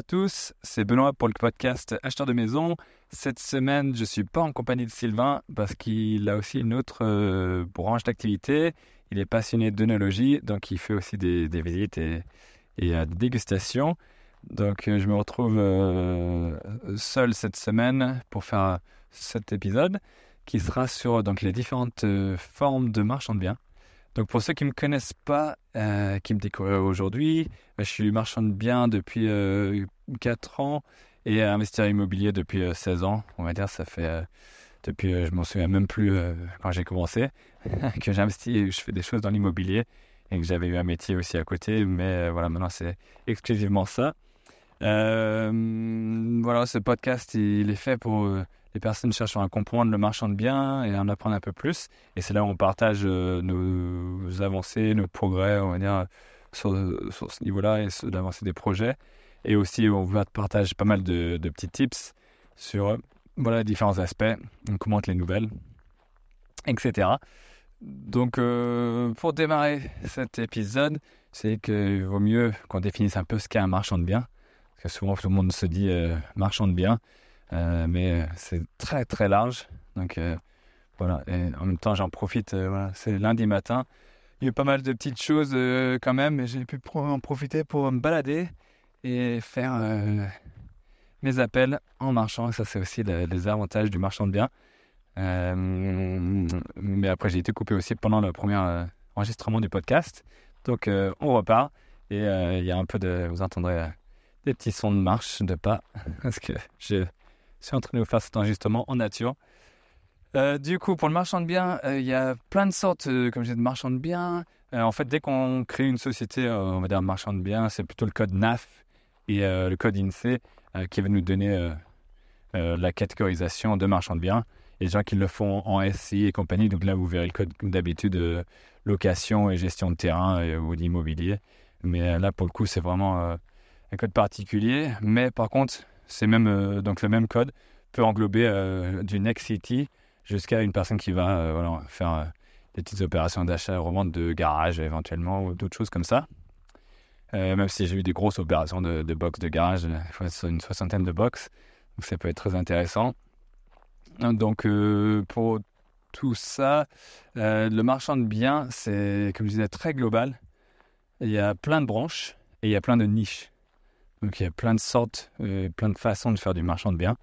À tous, c'est Benoît pour le podcast Acheteur de maison. Cette semaine, je ne suis pas en compagnie de Sylvain parce qu'il a aussi une autre euh, branche d'activité. Il est passionné d'œnologie, donc il fait aussi des, visites et, des dégustations. Donc euh, je me retrouve euh, seul cette semaine pour faire cet épisode qui sera sur donc, les différentes formes de marchand de biens. Donc pour ceux qui ne me connaissent pas, euh, qui me découvrent aujourd'hui, bah, je suis marchand de biens depuis 4 euh, ans et investisseur immobilier depuis 16 euh, ans. On va dire, ça fait depuis, je m'en souviens même plus quand j'ai commencé, que j'investis et je fais des choses dans l'immobilier et que j'avais eu un métier aussi à côté. Mais voilà, maintenant c'est exclusivement ça. voilà, ce podcast, il est fait pour les personnes cherchent à comprendre le marchand de biens et à en apprendre un peu plus. Et c'est là où on partage euh, nos avancées, nos progrès, on va dire, sur, ce niveau-là et l'avancée des projets. Et aussi, on partage pas mal de, petits tips sur voilà, différents aspects. On commente les nouvelles, etc. Donc, euh, pour démarrer cet épisode, c'est qu'il vaut mieux qu'on définisse un peu ce qu'est un marchand de biens. Parce que souvent, tout le monde se dit euh, marchand de biens. Euh, mais c'est très très large. Donc euh, voilà, et en même temps j'en profite, euh, voilà, c'est lundi matin. Il y a eu pas mal de petites choses quand même, mais j'ai pu en profiter pour me balader et faire mes appels en marchant. Ça, c'est aussi les avantages du marchand de biens. mais après, j'ai été coupé aussi pendant le premier enregistrement du podcast. Donc, on repart. Et il y a un peu de. Vous entendrez des petits sons de marche, de pas. Parce que je suis en train de vous faire cet enregistrement en nature. Euh, du coup, pour le marchand de biens, euh, il y a plein de sortes, euh, comme je de marchand de biens. en fait, dès qu'on crée une société, on va dire marchand de biens, c'est plutôt le code NAF et le code INSEE qui va nous donner la catégorisation de marchand de biens. Et les gens qui le font en SI et compagnie, donc là, vous verrez le code d'habitude location et gestion de terrain ou d'immobilier. Mais là, pour le coup, c'est vraiment un code particulier. Mais par contre, c'est même euh, donc le même code peut englober euh, du Next City jusqu'à une personne qui va euh, faire des petites opérations d'achat et revente de garage éventuellement ou d'autres choses comme ça. même si j'ai eu des grosses opérations de, de box de garage, une soixantaine de box, donc ça peut être très intéressant. Donc pour tout ça, le marchand de biens, c'est comme je disais très global. Il y a plein de branches et il y a plein de niches. Donc il y a plein de sortes, euh, plein de façons de faire du marchand de biens.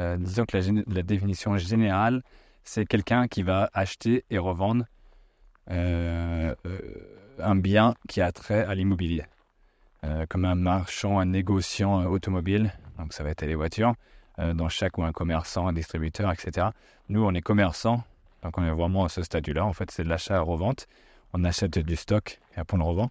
Euh, disons que la, définition générale, c'est quelqu'un qui va acheter et revendre euh, un bien qui a trait à l'immobilier. comme un marchand, un négociant automobile, donc ça va être les voitures, dans chaque ou un commerçant, un distributeur, etc. Nous, on est commerçant, donc on est vraiment à ce statut-là. En fait, c'est de l'achat et revente. On achète du stock et après on le revend.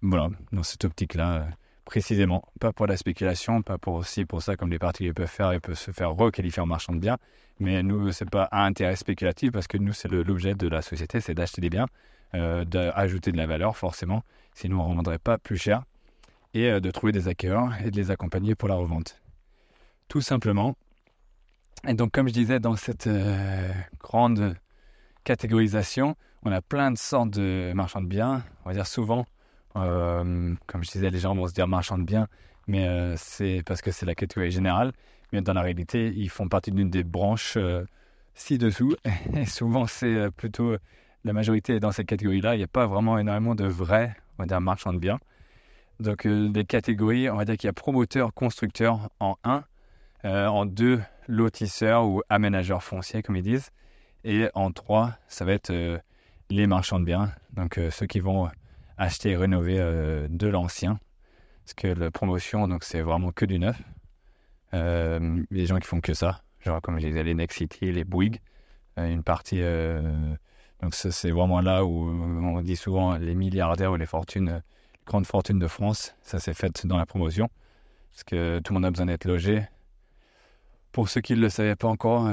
voilà, dans cette optique-là précisément. Pas pour la spéculation, pas pour aussi pour ça comme les particuliers peuvent faire, ils peuvent se faire requalifier en marchand de biens. Mais nous, c'est pas un intérêt spéculatif parce que nous, c'est l'objet de la société, c'est d'acheter des biens, euh, d'ajouter de la valeur forcément, sinon on ne vendrait pas plus cher, et euh, de trouver des acquéreurs et de les accompagner pour la revente. Tout simplement. Et donc, comme je disais, dans cette euh, grande catégorisation, on a plein de sortes de marchands de biens. On va dire souvent, comme je disais, les gens vont se dire marchand de biens, mais euh, c'est parce que c'est la catégorie générale. Mais dans la réalité, ils font partie d'une des branches euh, ci-dessous. Et souvent, c'est plutôt la majorité dans cette catégorie-là. Il n'y a pas vraiment énormément de vrais, on va dire, marchands de biens. Donc, les catégories, on va dire qu'il y a promoteur, constructeur en 1, en 2, lotisseur ou aménageur foncier, comme ils disent. Et en 3, ça va être les marchands de biens, donc ceux qui vont acheter et rénover euh, de l'ancien. Parce que la promotion, donc c'est vraiment que du neuf. Euh, les gens qui font que ça, genre comme je disais, les Next City, les Bouygues, euh, une partie. donc c'est vraiment là où on dit souvent les milliardaires ou les fortunes, les grandes fortunes de France, ça s'est fait dans la promotion. Parce que tout le monde a besoin d'être logé. Pour ceux qui ne le savaient pas encore,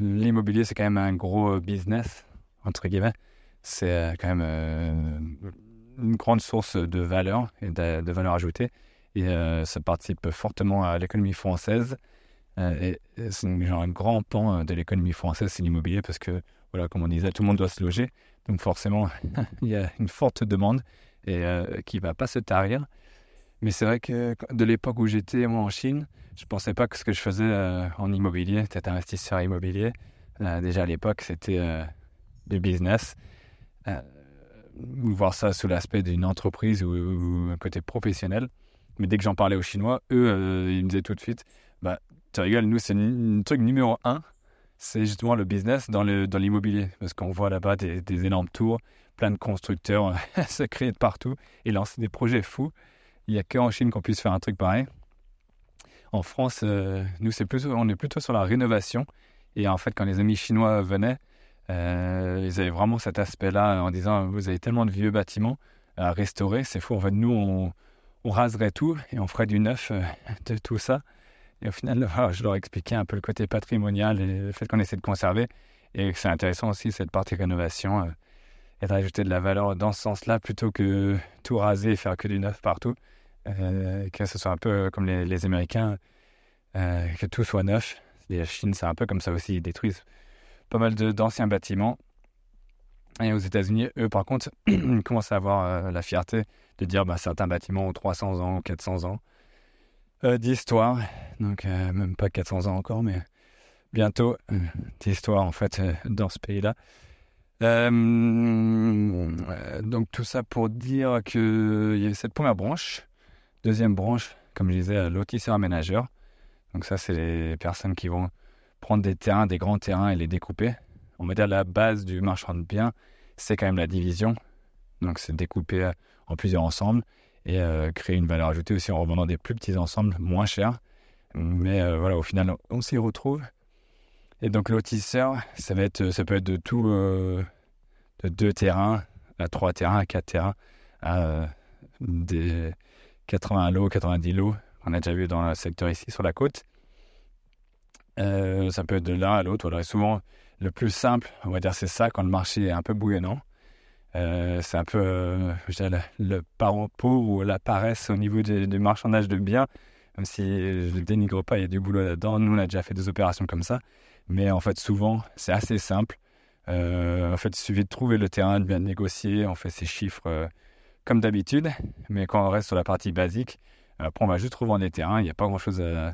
l'immobilier c'est quand même un gros business, entre guillemets. C'est quand même une grande source de valeur et de, valeur ajoutée. Et euh, ça participe fortement à l'économie française. Euh, et c'est genre un grand pan de l'économie française, c'est l'immobilier, parce que, voilà, comme on disait, tout le monde doit se loger. Donc forcément, il y a une forte demande et euh, qui ne va pas se tarir. Mais c'est vrai que de l'époque où j'étais moi en Chine, je pensais pas que ce que je faisais euh, en immobilier, être investisseur immobilier, euh, déjà à l'époque, c'était euh, du business. Voir ça sous l'aspect d'une entreprise ou, un côté professionnel. Mais dès que j'en parlais aux Chinois, eux, ils me disaient tout de suite, bah, tu rigoles, nous, c'est le truc numéro un, c'est justement le business dans l'immobilier. Dans parce qu'on voit là-bas des, énormes tours, plein de constructeurs se créer de partout et lancer des projets fous. Il n'y a qu'en Chine qu'on puisse faire un truc pareil. En France, euh, nous, c'est plutôt, on est plutôt sur la rénovation. Et en fait, quand les amis chinois venaient, euh, ils avaient vraiment cet aspect-là en disant Vous avez tellement de vieux bâtiments à restaurer, c'est fou. En fait, nous, on, raserait tout et on ferait du neuf euh, de tout ça. Et au final, je leur expliquais un peu le côté patrimonial et le fait qu'on essaie de conserver. Et c'est intéressant aussi cette partie rénovation et de de la valeur dans ce sens-là plutôt que tout raser et faire que du neuf partout. Euh, que ce soit un peu comme les, Américains, euh, que tout soit neuf. La Chine, c'est un peu comme ça aussi. Ils détruisent pas mal d'anciens bâtiments. Et aux États-Unis, eux, par contre, commencent à avoir euh, la fierté de dire bah, certains bâtiments ont 300 ans ou 400 ans d'histoire. Donc, même pas 400 ans encore, mais bientôt d'histoire, en fait, dans ce pays-là. donc, tout ça pour dire qu'il y a cette première branche Deuxième branche, comme je disais, lotisseur aménageur. Donc ça, c'est les personnes qui vont prendre des terrains, des grands terrains et les découper. On va dire la base du marchand de biens, c'est quand même la division. Donc c'est découper euh, en plusieurs ensembles et euh, créer une valeur ajoutée aussi en revendant des plus petits ensembles moins chers. Mais euh, voilà, au final, on s'y retrouve. Et donc lotisseur, ça va être, ça peut être de tout, de deux terrains à trois terrains, à quatre terrains, à des 80 lots, 90 lots, on a déjà vu dans le secteur ici sur la côte. Euh, ça peut être de l'un à l'autre. Souvent, le plus simple, on va dire, c'est ça quand le marché est un peu bouillonnant. Euh, c'est un peu euh, le, le parent ou la paresse au niveau du, marchandage de biens. Même si je ne dénigre pas, il y a du boulot là-dedans. Nous, on a déjà fait des opérations comme ça. Mais en fait, souvent, c'est assez simple. en fait, il suffit de trouver le terrain, de bien négocier. On fait ses chiffres comme d'habitude, mais quand on reste sur la partie basique, après on va juste revendre des terrains, il n'y a pas grand-chose à,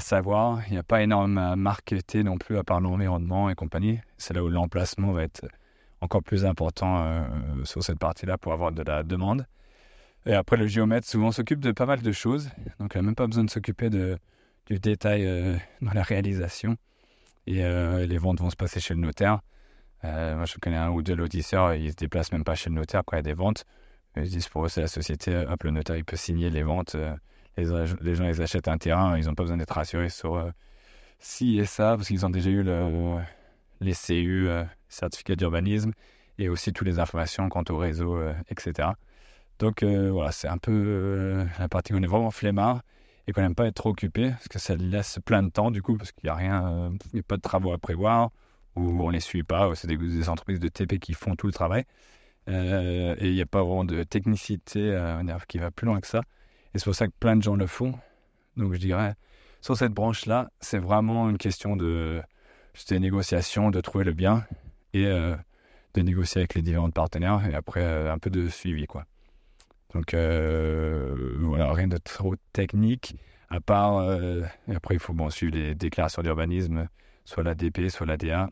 savoir, il n'y a pas énormément à marketer non plus à part l'environnement et compagnie. C'est là où l'emplacement va être encore plus important euh, sur cette partie-là pour avoir de la demande. Et après, le géomètre souvent s'occupe de pas mal de choses, donc il n'a même pas besoin de s'occuper du détail euh, dans la réalisation. Et euh, les ventes vont se passer chez le notaire. moi, je connais un ou deux lotisseurs, ils se déplacent même pas chez le notaire quand il y a des ventes. Ils disent pour eux, c'est la société. Hop, le notaire, il peut signer les ventes. Euh, les, gens, ils achètent un terrain. Ils n'ont pas besoin d'être rassurés sur euh, si et ça, parce qu'ils ont déjà eu le, les CU, euh, certificat d'urbanisme, et aussi toutes les informations quant au réseau, etc. Donc voilà, c'est un peu la partie où on est vraiment flemmard et qu'on n'aime pas être trop occupé, parce que ça laisse plein de temps du coup, parce qu'il n'y a rien, il a pas de travaux à prévoir, ou on ne les suit pas, ou c'est des, entreprises de TP qui font tout le travail. Euh, et il n'y a pas vraiment de technicité euh, qui va plus loin que ça. Et c'est pour ça que plein de gens le font. Donc je dirais, sur cette branche-là, c'est vraiment une question de des négociations, de trouver le bien et euh, de négocier avec les différents partenaires et après un peu de suivi. quoi. Donc voilà, rien de trop technique, à part, et après il faut bon, suivre les déclarations d'urbanisme, soit la DP, soit la DA,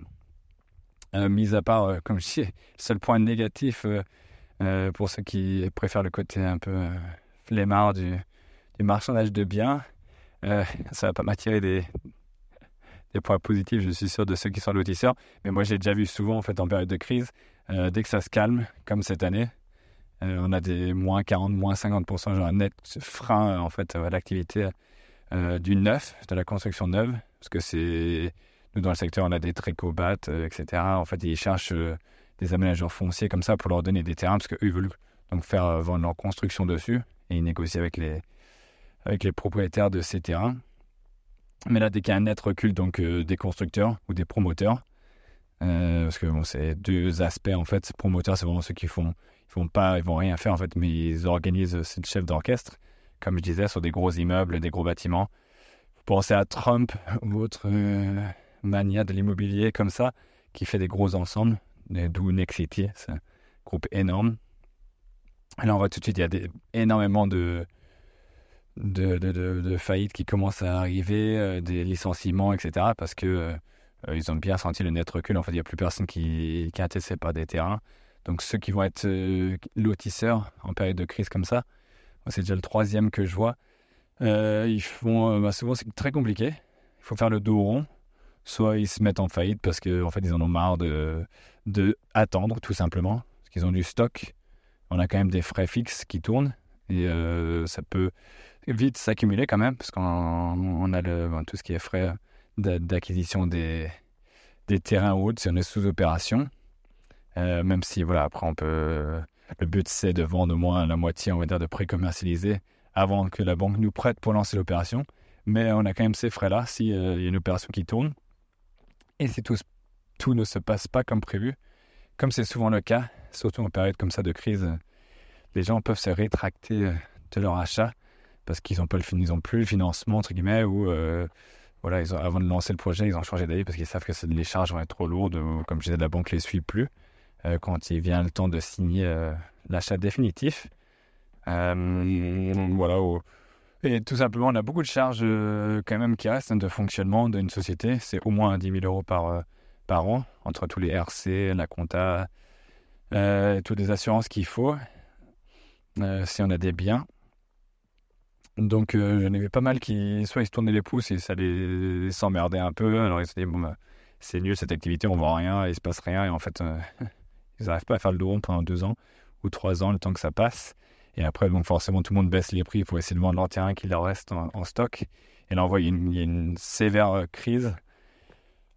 euh, mis à part, euh, comme je dis, le seul point négatif euh, pour ceux qui préfèrent le côté un peu flemmard du, du, marchandage de biens, ça va pas m'attirer des, des points positifs, je suis sûr, de ceux qui sont lotisseurs. Mais moi, j'ai déjà vu souvent, en fait, en période de crise, dès que ça se calme, comme cette année, on a des moins 40, moins 50%, genre un net frein, en fait, à l'activité du neuf, de la construction neuve, parce que c'est nous, dans le secteur, on a des trécobat, euh, etc. En fait, ils cherchent euh, des aménageurs fonciers comme ça pour leur donner des terrains parce qu'eux, veulent donc faire euh, vendre leur construction dessus et ils négocient avec les, avec les propriétaires de ces terrains. Mais là, dès qu'il y a un net recul donc, des constructeurs ou des promoteurs, parce que bon, c'est deux aspects en fait. Promoteurs, c'est vraiment ceux qui font, ils font pas, ils vont rien faire en fait, mais ils organisent, c'est le chef d'orchestre, comme je disais, sur des gros immeubles, des gros bâtiments. Vous pensez à Trump ou autre mania de l'immobilier comme ça, qui fait des gros ensembles, d'où Nexity, c'est un groupe énorme. Là, on voit tout de suite, il y a énormément de, faillites qui commencent à arriver, des licenciements, etc. Parce que ils ont bien senti le net recul. En fait, il n'y a plus personne qui, qui par des terrains. Donc ceux qui vont être lotisseurs en période de crise comme ça, c'est déjà le troisième que je vois. ils font, bah, souvent c'est très compliqué. Il faut faire le dos rond soit ils se mettent en faillite parce qu'en en fait ils en ont marre de, de attendre tout simplement, parce qu'ils ont du stock. On a quand même des frais fixes qui tournent et euh, ça peut vite s'accumuler quand même, parce qu'on a le, tout ce qui est frais d'acquisition des, terrains ou autres si on est sous opération. Euh, même si voilà, après on peut. Le but c'est de vendre au moins la moitié, on va dire, de pré-commercialiser avant que la banque nous prête pour lancer l'opération. Mais on a quand même ces frais-là s'il euh, y a une opération qui tourne. Et si tout ne se passe pas comme prévu, comme c'est souvent le cas, surtout en période comme ça de crise, les gens peuvent se rétracter euh, de leur achat parce qu'ils n'ont plus le financement entre guillemets ou euh, voilà avant de lancer le projet ils ont changé d'avis parce qu'ils savent que les charges vont être trop lourdes ou comme je disais la banque les suit plus euh, quand il vient le temps de signer l'achat définitif voilà et tout simplement, on a beaucoup de charges quand même qui restent de fonctionnement d'une société. C'est au moins 10 000 euros par, par an, entre tous les RC, la compta, euh, toutes les assurances qu'il faut, si on a des biens. Donc j'en avais pas mal qui, soit ils se tournaient les pouces et ça les, s'emmerdait un peu. Alors ils se disaient, bon, bah, c'est nul cette activité, on voit rien, il se passe rien. Et en fait, ils n'arrivent pas à faire le dos rond pendant deux ans ou trois ans, le temps que ça passe. Et après, donc forcément, tout le monde baisse les prix pour essayer de vendre leur terrain qui leur reste en, stock. Et là, on voit qu'il y, a une sévère euh, crise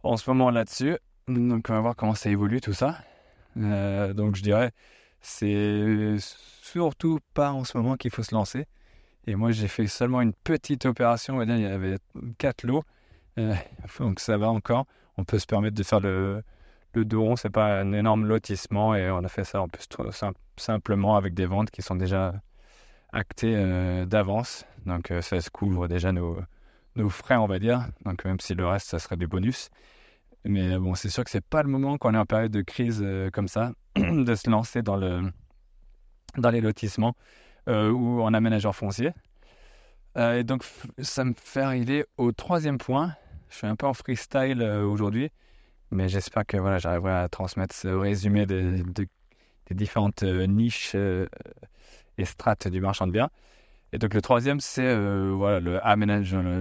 en ce moment là-dessus. Donc, on va voir comment ça évolue tout ça. Euh, donc, je dirais, c'est surtout pas en ce moment qu'il faut se lancer. Et moi, j'ai fait seulement une petite opération. il y avait quatre lots. Euh, donc, ça va encore. On peut se permettre de faire le, le Doron, c'est pas un énorme lotissement et on a fait ça en plus simplement avec des ventes qui sont déjà actées euh, d'avance. Donc ça se couvre déjà nos, nos frais, on va dire. Donc même si le reste, ça serait des bonus. Mais bon, c'est sûr que c'est pas le moment quand on est en période de crise euh, comme ça de se lancer dans, le, dans les lotissements ou en aménageur foncier. et donc ça me fait arriver au troisième point. Je suis un peu en freestyle aujourd'hui. Mais j'espère que voilà, j'arriverai à transmettre ce résumé des, des différentes euh, niches euh, et strates du marchand de biens. Et donc le troisième, c'est euh, voilà, le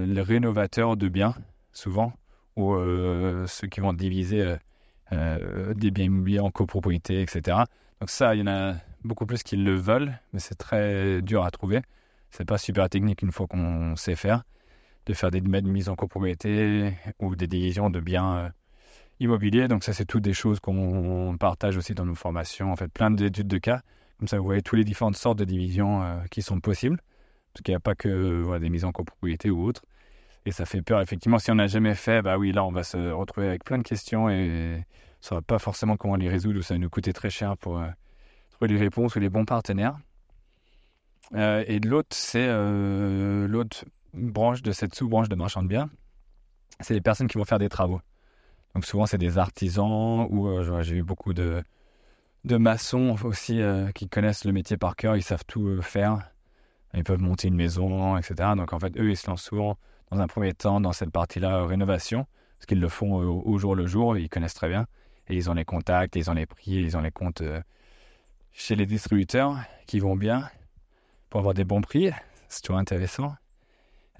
le, rénovateur de biens, souvent, ou ceux qui vont diviser des biens immobiliers en copropriété, etc. Donc ça, il y en a beaucoup plus qui le veulent, mais c'est très dur à trouver. C'est pas super technique une fois qu'on sait faire, de faire des mises en copropriété ou des divisions de biens immobilier. Donc ça, c'est toutes des choses qu'on partage aussi dans nos formations. En fait, plein d'études de cas. Comme ça, vous voyez toutes les différentes sortes de divisions euh, qui sont possibles. Parce qu'il n'y a pas que des mises en copropriété ou autres. Et ça fait peur, effectivement. Si on n'a jamais fait, bah oui, là, on va se retrouver avec plein de questions et on ne saura pas forcément comment les résoudre ou ça va nous coûter très cher pour euh, trouver les réponses ou les bons partenaires. Euh, et l'autre, c'est l'autre branche de cette sous-branche de marchand de biens. C'est les personnes qui vont faire des travaux. Donc souvent c'est des artisans ou euh, j'ai eu beaucoup de, maçons aussi euh, qui connaissent le métier par cœur, ils savent tout euh, faire. Ils peuvent monter une maison, etc. Donc en fait, eux, ils se lancent souvent dans un premier temps dans cette partie-là, rénovation, parce qu'ils le font au, jour le jour, ils connaissent très bien. Et ils ont les contacts, ils ont les prix, ils ont les comptes chez les distributeurs qui vont bien pour avoir des bons prix. C'est toujours intéressant.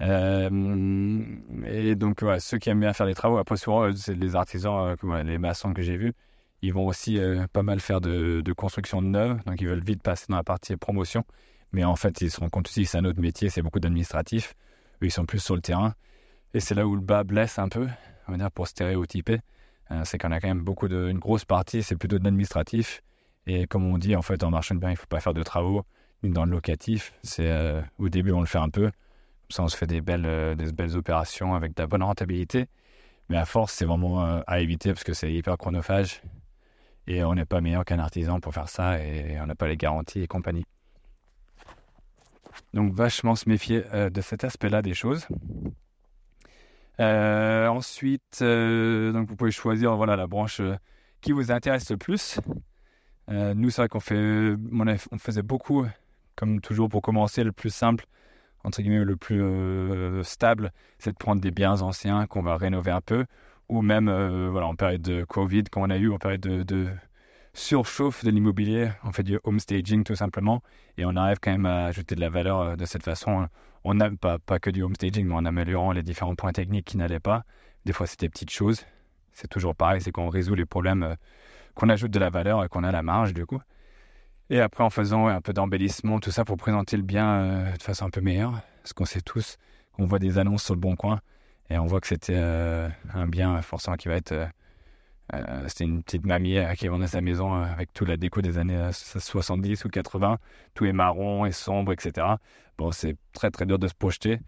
Euh, et donc, ceux qui aiment bien faire des travaux, après, souvent, euh, c'est les artisans, euh, les maçons que j'ai vus, ils vont aussi pas mal faire de, de, construction neuve, donc ils veulent vite passer dans la partie promotion. Mais en fait, ils se rendent compte aussi que c'est un autre métier, c'est beaucoup d'administratif. Eux, ils sont plus sur le terrain. Et c'est là où le bas blesse un peu, on va dire, pour stéréotyper. c'est qu'on a quand même beaucoup de. Une grosse partie, c'est plutôt de l'administratif. Et comme on dit, en fait, en marchand de biens, il ne faut pas faire de travaux. Dans le locatif, c'est au début, on le fait un peu ça, on se fait des belles, euh, des belles opérations avec de la bonne rentabilité. Mais à force, c'est vraiment euh, à éviter parce que c'est hyper chronophage. Et on n'est pas meilleur qu'un artisan pour faire ça et on n'a pas les garanties et compagnie. Donc vachement se méfier euh, de cet aspect-là des choses. ensuite, donc vous pouvez choisir voilà, la branche qui vous intéresse le plus. nous, c'est vrai qu'on fait, on, faisait beaucoup, comme toujours pour commencer, le plus simple, entre guillemets, le plus euh, stable, c'est de prendre des biens anciens qu'on va rénover un peu, ou même euh, voilà, en période de Covid, quand on a eu en période de, surchauffe de l'immobilier, on fait du home staging tout simplement, et on arrive quand même à ajouter de la valeur euh, de cette façon. On n'a pas, pas que du home staging, mais en améliorant les différents points techniques qui n'allaient pas. Des fois, c'était petites choses. C'est toujours pareil, c'est qu'on résout les problèmes, qu'on ajoute de la valeur et qu'on a la marge du coup. Et après, en faisant un peu d'embellissement, tout ça pour présenter le bien euh, de façon un peu meilleure. Parce qu'on sait tous qu'on voit des annonces sur le bon coin et on voit que c'était euh, un bien forcément qui va être. Euh, c'était une petite mamie qui vendait sa maison avec toute la déco des années 70 ou 80. Tout est marron et sombre, etc. Bon, c'est très très dur de se projeter.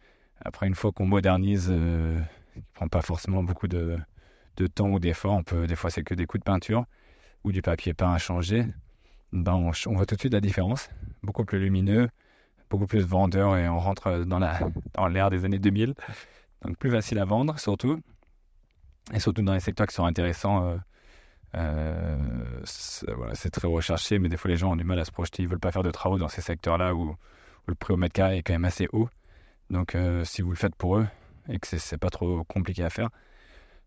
Après, une fois qu'on modernise, ne prend pas forcément beaucoup de, de temps ou d'effort. On peut, des fois, c'est que des coups de peinture ou du papier peint à changer. Ben, on, voit tout de suite la différence. Beaucoup plus lumineux, beaucoup plus vendeur et on rentre dans l'ère dans des années 2000. Donc plus facile à vendre surtout. Et surtout dans les secteurs qui sont intéressants. Euh, euh, c'est très recherché, mais des fois les gens ont du mal à se projeter. Ils ne veulent pas faire de travaux dans ces secteurs-là où, le prix au mètre carré est quand même assez haut. Donc euh, si vous le faites pour eux et que c'est pas trop compliqué à faire,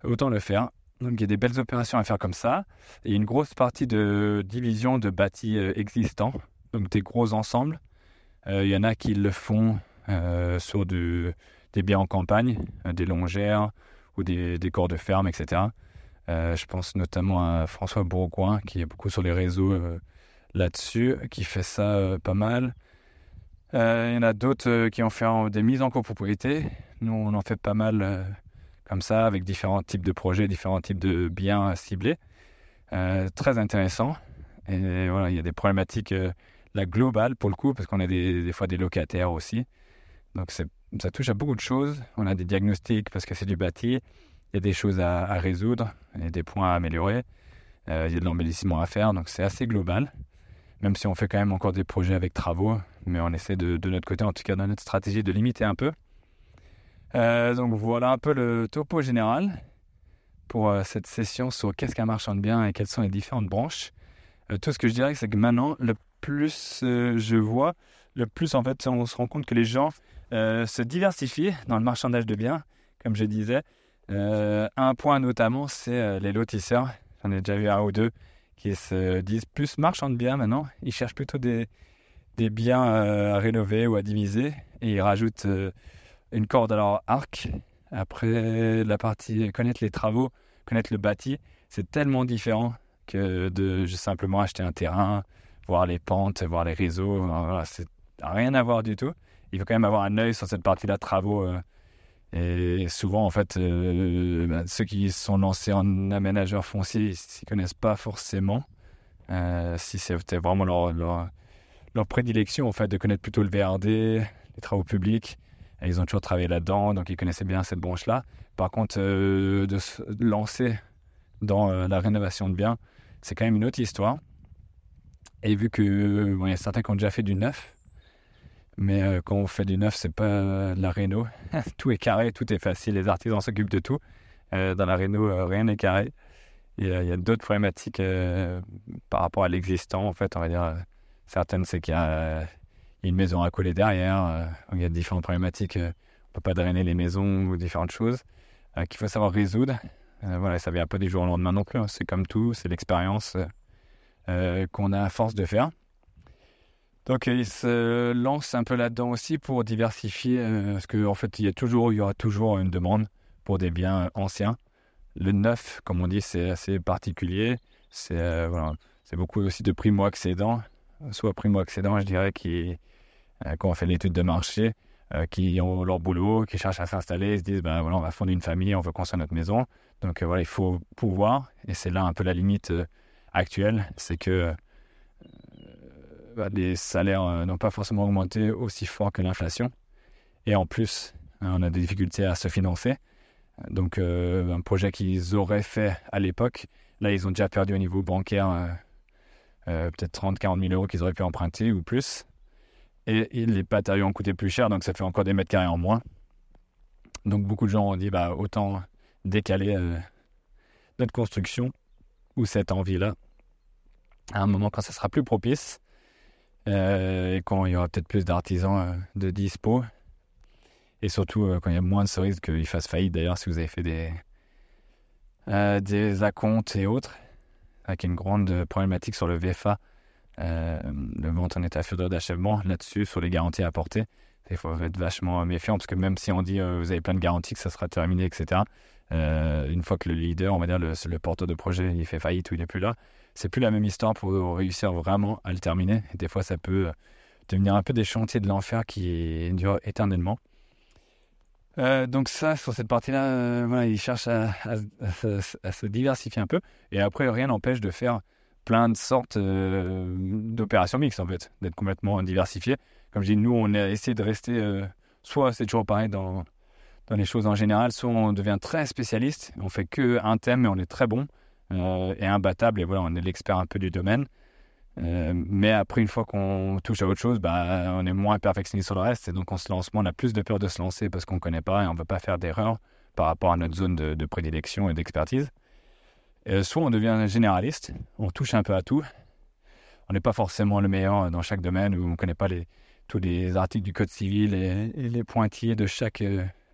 autant le faire. Donc il y a des belles opérations à faire comme ça. A une grosse partie de division de bâtis euh, existants, donc des gros ensembles. Il y en a qui le font sur des biens en campagne, des longères ou des, corps de ferme, etc. je pense notamment à François Bourgoin qui est beaucoup sur les réseaux là-dessus, qui fait ça pas mal. il y en a d'autres qui ont fait des mises en copropriété. Nous, on en fait pas mal comme ça, avec différents types de projets, différents types de biens ciblés. Euh, très intéressant. Et voilà, il y a des problématiques, euh, la globale pour le coup, parce qu'on a des, fois des locataires aussi. Donc ça touche à beaucoup de choses. On a des diagnostics parce que c'est du bâti. Il y a des choses à, résoudre et des points à améliorer. Euh, il y a de l'embellissement à faire, donc c'est assez global. Même si on fait quand même encore des projets avec travaux, mais on essaie de, notre côté, en tout cas dans notre stratégie, de limiter un peu. Euh, donc voilà un peu le topo général pour euh, cette session sur qu'est-ce qu'un marchand de biens et quelles sont les différentes branches. Tout ce que je dirais, c'est que maintenant, le plus je vois, le plus en fait, on se rend compte que les gens se diversifient dans le marchandage de biens, comme je disais. un point notamment, c'est les lotisseurs. J'en ai déjà vu un ou deux qui se disent plus marchands de biens maintenant. Ils cherchent plutôt des, des biens à rénover ou à diviser et ils rajoutent une corde à leur arc. Après, la partie connaître les travaux, connaître le bâti, c'est tellement différent que de simplement acheter un terrain, voir les pentes, voir les réseaux. Voilà, c'est rien à voir du tout. Il faut quand même avoir un œil sur cette partie-là travaux. Euh, et souvent, en fait, euh, bah, ceux qui sont lancés en aménageur foncier, ils ne connaissent pas forcément. Euh, si c'était vraiment leur, leur, prédilection, en fait, de connaître plutôt le VRD, les travaux publics, ils ont toujours travaillé là-dedans, donc ils connaissaient bien cette branche-là. Par contre, de se lancer dans la rénovation de biens, c'est quand même une autre histoire. Et vu que y a certains qui ont déjà fait du neuf, mais euh, quand on fait du neuf, c'est pas la réno. tout est carré, tout est facile, les artisans s'occupent de tout. dans la réno, rien n'est carré. Il y a, d'autres problématiques par rapport à l'existant, en fait, on va dire. certaines, c'est qu'il y a une maison à coller derrière, euh, il y a différentes problématiques, euh, on ne peut pas drainer les maisons ou différentes choses euh, qu'il faut savoir résoudre. voilà, ça vient pas des jours au lendemain non plus, hein. c'est comme tout, c'est l'expérience qu'on a à force de faire. Donc il se lance un peu là-dedans aussi pour diversifier, parce qu'en en fait il y, a toujours, il y aura toujours une demande pour des biens anciens. Le neuf, comme on dit, c'est assez particulier. C'est voilà, beaucoup aussi de primo-accédants, soit primo-accédants, je dirais, qui, euh, quand on fait l'étude de marché, euh, qui ont leur boulot, qui cherchent à s'installer, ils se disent ben voilà, on va fonder une famille, on veut construire notre maison. Donc euh, voilà, il faut pouvoir, et c'est là un peu la limite actuelle, c'est que bah, les salaires n'ont pas forcément augmenté aussi fort que l'inflation. Et en plus, on a des difficultés à se financer. Donc un projet qu'ils auraient fait à l'époque, là ils ont déjà perdu au niveau bancaire peut-être 30, 40 000 euros qu'ils auraient pu emprunter ou plus. Et, les matériaux ont coûté plus cher, donc ça fait encore des mètres carrés en moins. Donc beaucoup de gens ont dit bah, autant décaler euh, notre construction ou cette envie-là à un moment quand ça sera plus propice euh, et quand il y aura peut-être plus d'artisans euh, de dispo Et surtout quand il y a moins de risque qu'il fasse faillite. D'ailleurs, si vous avez fait des, des acomptes et autres, avec une grande problématique sur le VFA, le vente en état futur d'achèvement, là-dessus, sur les garanties à apporter. Il faut être vachement méfiant parce que même si on dit vous avez plein de garanties que ça sera terminé, etc., une fois que le leader, on va dire le porteur de projet, il fait faillite ou il n'est plus là, c'est plus la même histoire pour réussir vraiment à le terminer. des fois, ça peut devenir un peu des chantiers de l'enfer qui durent éternellement. Euh, donc ça, sur cette partie-là, euh, voilà, il cherche à, se diversifier un peu. Et après, rien n'empêche de faire plein de sortes euh, d'opérations mixtes, en fait, d'être complètement diversifié. Comme je dis, nous, on a essayé de rester, soit c'est toujours pareil dans, dans les choses en général, soit on devient très spécialiste, on fait que un thème et on est très bon. Euh, et imbattable. Et voilà, on est l'expert un peu du domaine. Euh, mais après, une fois qu'on touche à autre chose, bah, on est moins perfectionniste sur le reste. Et donc, on se lance moins, on a plus de peur de se lancer parce qu'on ne connaît pas et on ne veut pas faire d'erreur par rapport à notre zone de, prédilection et d'expertise. soit on devient généraliste, on touche un peu à tout. On n'est pas forcément le meilleur dans chaque domaine ou on ne connaît pas tous les articles du Code civil et, les pointillés de chaque,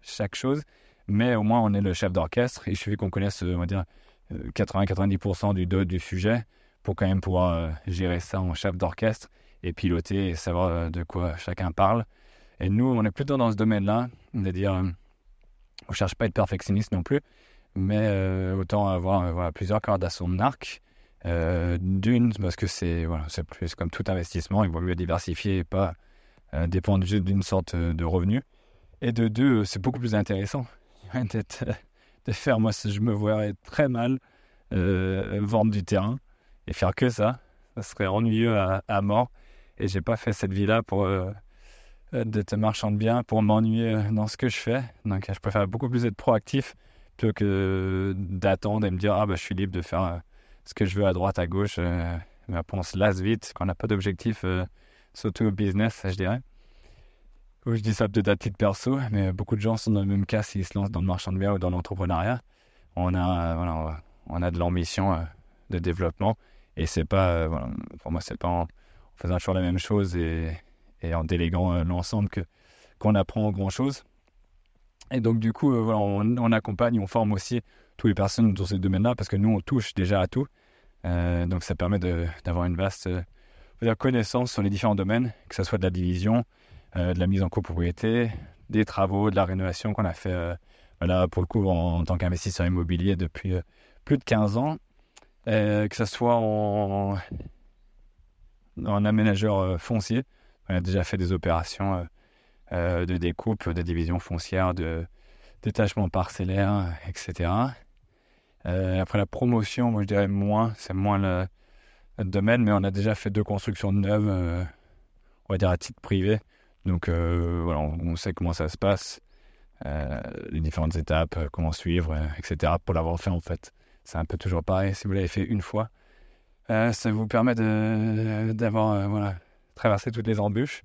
chaque chose. Mais au moins, on est le chef d'orchestre. Et il suffit qu'on connaisse, on va dire, 80-90% du dos du sujet pour quand même pouvoir euh, gérer ça en chef d'orchestre et piloter et savoir euh, de quoi chacun parle. Et nous, on est plutôt dans ce domaine-là, c'est-à-dire, euh, on ne cherche pas à être perfectionniste non plus, mais autant avoir plusieurs cordes à son arc. D'une, parce que c'est voilà, plus comme tout investissement, il vaut mieux diversifier et pas dépendre juste d'une sorte de revenu. Et de deux, c'est beaucoup plus intéressant d'être de faire. Moi, je me voirais très mal euh, vendre du terrain et faire que ça. Ça serait ennuyeux à, mort. Et j'ai pas fait cette vie-là pour euh, te marchand de bien, pour m'ennuyer dans ce que je fais. Donc, je préfère beaucoup plus être proactif plutôt que d'attendre et me dire ah bah je suis libre de faire euh, ce que je veux à droite, à gauche. Euh, mais après, on se lasse vite quand on n'a pas d'objectif, surtout au business, je dirais je dis ça peut-être à titre perso, mais beaucoup de gens sont dans le même cas s'ils se lancent dans le marchand de biens ou dans l'entrepreneuriat. On a, euh, voilà, on a de l'ambition euh, de développement et c'est pas, euh, pour moi, c'est pas en, faisant toujours la même chose et, en déléguant l'ensemble que qu'on apprend grand chose. Et donc, du coup, voilà, on, accompagne, on forme aussi toutes les personnes dans ces domaines-là parce que nous, on touche déjà à tout. donc, ça permet d'avoir une vaste connaissance sur les différents domaines, que ce soit de la division, de la mise en copropriété, des travaux, de la rénovation qu'on a fait euh, voilà, pour le coup en, tant qu'investisseur immobilier depuis euh, plus de 15 ans, que ce soit en, en aménageur foncier. On a déjà fait des opérations de découpe, de division foncière, de détachement parcellaire, etc. après la promotion, moi je dirais moins, c'est moins le, le, domaine, mais on a déjà fait deux constructions neuves, on va dire à titre privé, donc euh, voilà, on, sait comment ça se passe, euh, les différentes étapes, euh, comment suivre, etc. Pour l'avoir fait en fait, c'est un peu toujours pareil. Si vous l'avez fait une fois, ça vous permet d'avoir voilà, traversé toutes les embûches.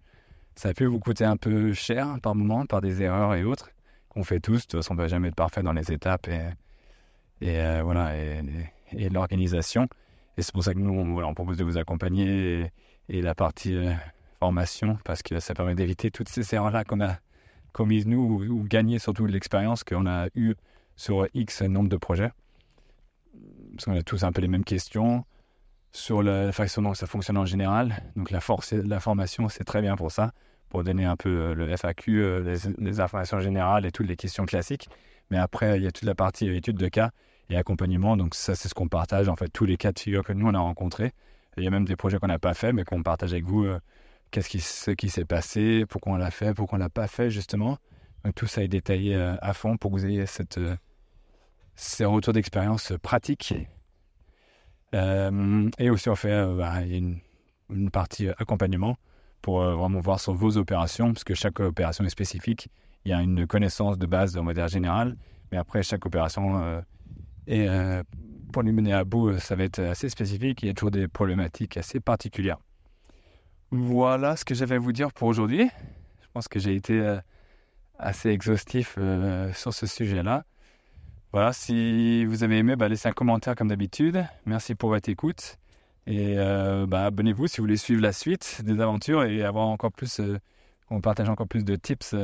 Ça peut vous coûter un peu cher par moment, par des erreurs et autres qu'on fait tous. De toute façon, on ne va jamais être parfait dans les étapes et, et voilà et, l'organisation. Et c'est pour ça que nous, on, voilà, on propose de vous accompagner et la partie formation parce que ça permet d'éviter toutes ces erreurs-là qu'on a commises nous ou, gagner surtout l'expérience qu'on a eue sur X nombre de projets. Parce qu'on a tous un peu les mêmes questions sur la façon dont ça fonctionne en général. Donc la, force, la formation, c'est très bien pour ça, pour donner un peu euh, le FAQ, euh, les, informations générales et toutes les questions classiques. Mais après, il y a toute la partie étude de cas et accompagnement. Donc ça, c'est ce qu'on partage, en fait, tous les cas de figure que nous, on a rencontrés. Il y a même des projets qu'on n'a pas fait, mais qu'on partage avec vous euh, qu'est-ce qui, ce qui s'est passé, pourquoi on l'a fait, pourquoi on l'a pas fait justement? Tout ça est détaillé euh, à fond pour que vous ayez cette, euh, ces retours d'expérience pratiques. Euh, et aussi on fait bah, une, une, partie accompagnement pour vraiment voir sur vos opérations, parce que chaque opération est spécifique. Il y a une connaissance de base de modèle général, mais après chaque opération et pour lui mener à bout, ça va être assez spécifique. Il y a toujours des problématiques assez particulières. Voilà ce que j'avais à vous dire pour aujourd'hui. Je pense que j'ai été euh, assez exhaustif euh, sur ce sujet-là. Voilà, si vous avez aimé, bah, laissez un commentaire comme d'habitude. Merci pour votre écoute. Et euh, bah, abonnez-vous si vous voulez suivre la suite des aventures et avoir encore plus, on partage encore plus de tips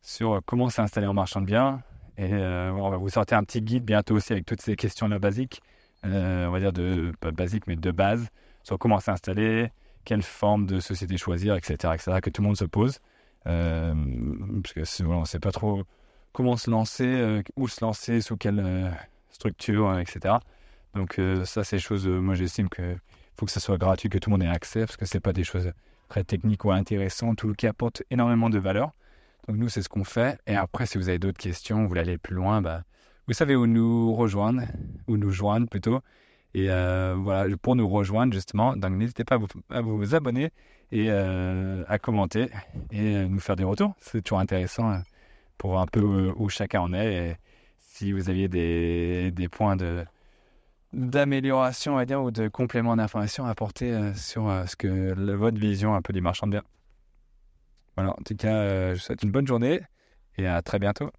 sur comment s'installer en marchand de biens. Et on va vous sortir un petit guide bientôt aussi avec toutes ces questions-là basiques, on va dire de, pas basiques, mais de base, sur comment s'installer, quelle forme de société choisir, etc., etc., que tout le monde se pose. parce que voilà, on ne sait pas trop comment se lancer, où se lancer, sous quelle structure, etc. Donc ça, c'est des choses, moi j'estime que faut que ça soit gratuit, que tout le monde ait accès, parce que c'est pas des choses très techniques ou intéressantes ou qui apportent énormément de valeur. Donc nous, c'est ce qu'on fait. Et après, si vous avez d'autres questions, vous voulez aller plus loin, bah, vous savez où nous rejoindre, où nous joindre plutôt. Et euh, voilà, pour nous rejoindre justement, donc n'hésitez pas à vous, abonner et euh, à commenter et euh, nous faire des retours. C'est toujours intéressant pour voir un peu où, chacun en est. Et si vous aviez des, points de, d'amélioration, dire, ou de complément d'information à apporter sur ce que votre vision un peu du marchand de biens. Voilà, en tout cas, je vous souhaite une bonne journée et à très bientôt.